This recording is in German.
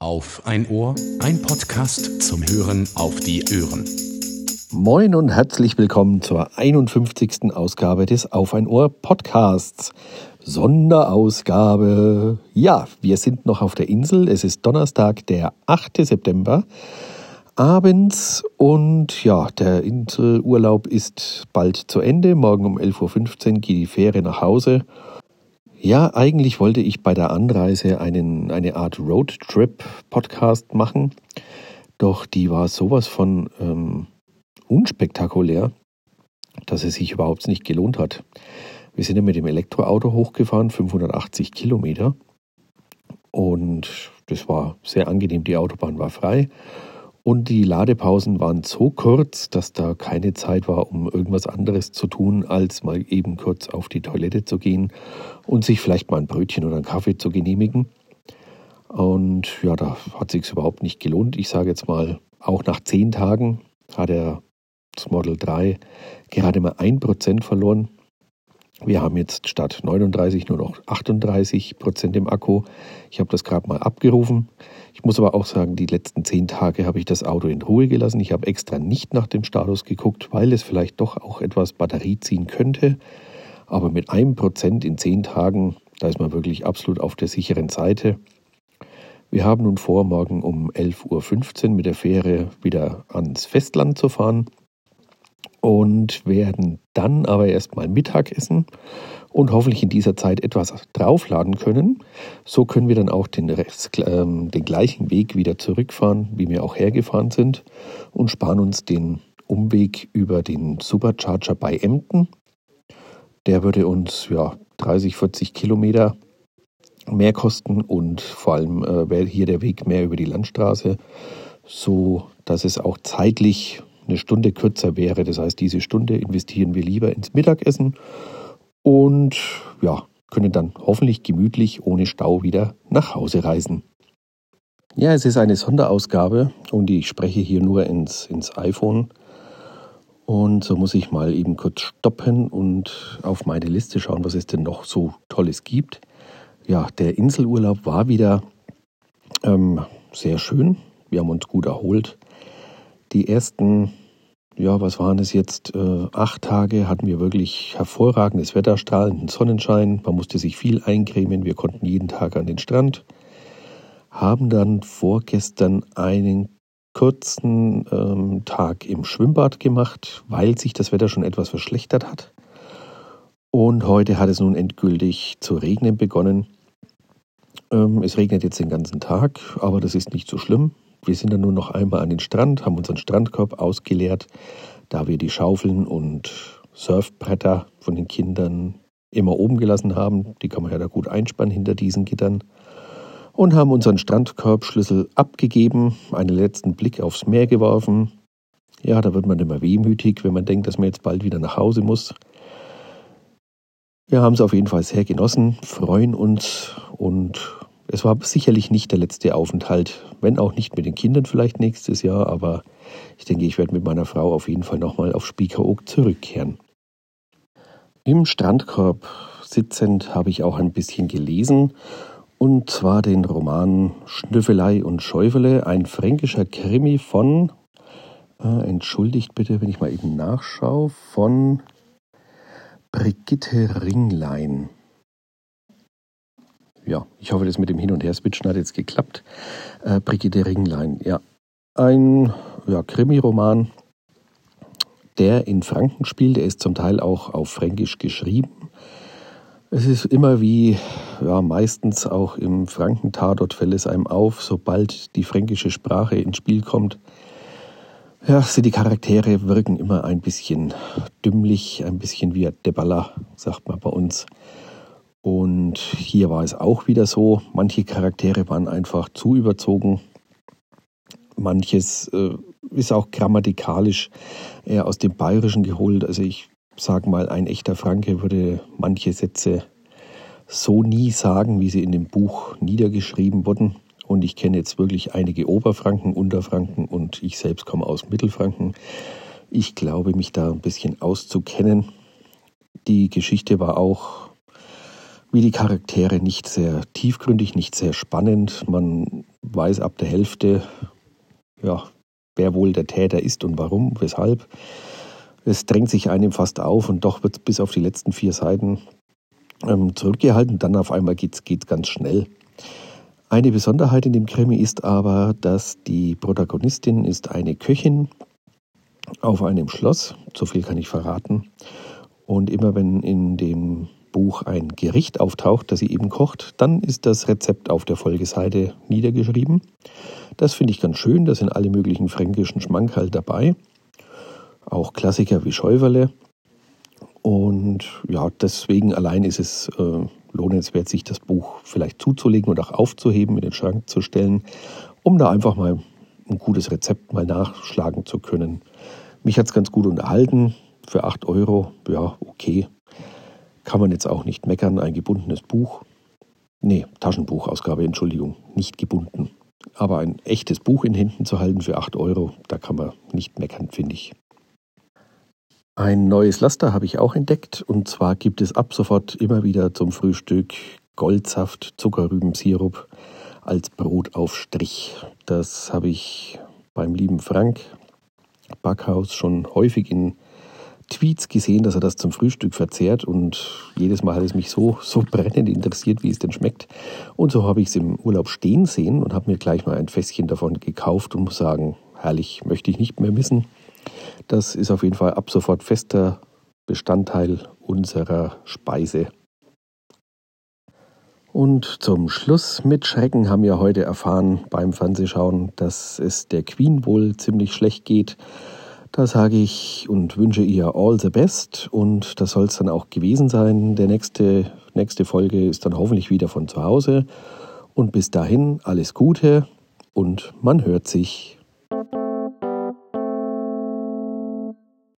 Auf ein Ohr, ein Podcast zum Hören auf die Ohren. Moin und herzlich willkommen zur 51. Ausgabe des Auf ein Ohr Podcasts. Sonderausgabe. Ja, wir sind noch auf der Insel. Es ist Donnerstag, der 8. September. Abends und ja, der Inselurlaub ist bald zu Ende. Morgen um 11.15 Uhr geht die Fähre nach Hause. Ja, eigentlich wollte ich bei der Anreise einen, eine Art Roadtrip-Podcast machen, doch die war sowas von ähm, unspektakulär, dass es sich überhaupt nicht gelohnt hat. Wir sind ja mit dem Elektroauto hochgefahren, 580 Kilometer. Und das war sehr angenehm, die Autobahn war frei. Und die Ladepausen waren so kurz, dass da keine Zeit war, um irgendwas anderes zu tun, als mal eben kurz auf die Toilette zu gehen und sich vielleicht mal ein Brötchen oder einen Kaffee zu genehmigen. Und ja, da hat sich überhaupt nicht gelohnt. Ich sage jetzt mal, auch nach zehn Tagen hat er das Model 3 gerade mal ein Prozent verloren. Wir haben jetzt statt 39 nur noch 38 Prozent im Akku. Ich habe das gerade mal abgerufen. Ich muss aber auch sagen, die letzten zehn Tage habe ich das Auto in Ruhe gelassen. Ich habe extra nicht nach dem Status geguckt, weil es vielleicht doch auch etwas Batterie ziehen könnte. Aber mit einem Prozent in zehn Tagen, da ist man wirklich absolut auf der sicheren Seite. Wir haben nun vor, morgen um 11.15 Uhr mit der Fähre wieder ans Festland zu fahren und werden dann aber erstmal Mittag essen und hoffentlich in dieser Zeit etwas draufladen können. So können wir dann auch den, Rest, äh, den gleichen Weg wieder zurückfahren, wie wir auch hergefahren sind und sparen uns den Umweg über den Supercharger bei Emden. Der würde uns ja 30, 40 Kilometer mehr kosten und vor allem äh, wäre hier der Weg mehr über die Landstraße, so dass es auch zeitlich eine Stunde kürzer wäre. Das heißt, diese Stunde investieren wir lieber ins Mittagessen und ja, können dann hoffentlich gemütlich ohne Stau wieder nach Hause reisen. Ja, es ist eine Sonderausgabe und ich spreche hier nur ins, ins iPhone. Und so muss ich mal eben kurz stoppen und auf meine Liste schauen, was es denn noch so Tolles gibt. Ja, der Inselurlaub war wieder ähm, sehr schön. Wir haben uns gut erholt. Die ersten, ja, was waren es jetzt, äh, acht Tage hatten wir wirklich hervorragendes Wetter, strahlenden Sonnenschein. Man musste sich viel eincremen. Wir konnten jeden Tag an den Strand. Haben dann vorgestern einen kurzen ähm, Tag im Schwimmbad gemacht, weil sich das Wetter schon etwas verschlechtert hat. Und heute hat es nun endgültig zu regnen begonnen. Ähm, es regnet jetzt den ganzen Tag, aber das ist nicht so schlimm. Wir sind dann nur noch einmal an den Strand, haben unseren Strandkorb ausgeleert, da wir die Schaufeln und Surfbretter von den Kindern immer oben gelassen haben. Die kann man ja da gut einspannen hinter diesen Gittern. Und haben unseren Strandkorbschlüssel abgegeben, einen letzten Blick aufs Meer geworfen. Ja, da wird man immer wehmütig, wenn man denkt, dass man jetzt bald wieder nach Hause muss. Wir haben es auf jeden Fall sehr genossen, freuen uns und es war sicherlich nicht der letzte Aufenthalt, wenn auch nicht mit den Kindern vielleicht nächstes Jahr, aber ich denke, ich werde mit meiner Frau auf jeden Fall nochmal auf Spiekeroog zurückkehren. Im Strandkorb sitzend habe ich auch ein bisschen gelesen, und zwar den Roman Schnüffelei und Schäufele, ein fränkischer Krimi von, äh, entschuldigt bitte, wenn ich mal eben nachschaue, von Brigitte Ringlein ja, ich hoffe, das mit dem Hin- und Her-Switchen hat jetzt geklappt. Äh, Brigitte Ringlein, ja. Ein ja, Krimi-Roman, der in Franken spielt. Der ist zum Teil auch auf Fränkisch geschrieben. Es ist immer wie, ja, meistens auch im Franken-Tatort fällt es einem auf, sobald die fränkische Sprache ins Spiel kommt. Ja, sind die Charaktere wirken immer ein bisschen dümmlich, ein bisschen wie Deballer, sagt man bei uns. Und hier war es auch wieder so, manche Charaktere waren einfach zu überzogen. Manches äh, ist auch grammatikalisch eher aus dem Bayerischen geholt. Also ich sage mal, ein echter Franke würde manche Sätze so nie sagen, wie sie in dem Buch niedergeschrieben wurden. Und ich kenne jetzt wirklich einige Oberfranken, Unterfranken und ich selbst komme aus Mittelfranken. Ich glaube, mich da ein bisschen auszukennen. Die Geschichte war auch wie die Charaktere nicht sehr tiefgründig, nicht sehr spannend. Man weiß ab der Hälfte, ja, wer wohl der Täter ist und warum, weshalb. Es drängt sich einem fast auf und doch wird es bis auf die letzten vier Seiten ähm, zurückgehalten. Dann auf einmal geht es ganz schnell. Eine Besonderheit in dem Krimi ist aber, dass die Protagonistin ist eine Köchin auf einem Schloss, so viel kann ich verraten. Und immer wenn in dem Buch ein Gericht auftaucht, das sie eben kocht, dann ist das Rezept auf der Folgeseite niedergeschrieben. Das finde ich ganz schön, da sind alle möglichen fränkischen Schmankerl dabei. Auch Klassiker wie Schäuferle. Und ja, deswegen allein ist es äh, lohnenswert, sich das Buch vielleicht zuzulegen und auch aufzuheben, in den Schrank zu stellen, um da einfach mal ein gutes Rezept mal nachschlagen zu können. Mich hat es ganz gut unterhalten. Für 8 Euro, ja, okay. Kann man jetzt auch nicht meckern. Ein gebundenes Buch. Nee, Taschenbuchausgabe, Entschuldigung, nicht gebunden. Aber ein echtes Buch in Händen zu halten für 8 Euro, da kann man nicht meckern, finde ich. Ein neues Laster habe ich auch entdeckt und zwar gibt es ab sofort immer wieder zum Frühstück Goldsaft, Zuckerrübensirup als Brotaufstrich. Das habe ich beim lieben Frank Backhaus schon häufig in Tweets gesehen, dass er das zum Frühstück verzehrt und jedes Mal hat es mich so, so brennend interessiert, wie es denn schmeckt. Und so habe ich es im Urlaub stehen sehen und habe mir gleich mal ein Fässchen davon gekauft und muss sagen, herrlich, möchte ich nicht mehr missen. Das ist auf jeden Fall ab sofort fester Bestandteil unserer Speise. Und zum Schluss mit Schrecken haben wir heute erfahren beim Fernsehschauen, dass es der Queen wohl ziemlich schlecht geht. Da sage ich und wünsche ihr all the best und das soll es dann auch gewesen sein. Der nächste, nächste Folge ist dann hoffentlich wieder von zu Hause und bis dahin alles Gute und man hört sich.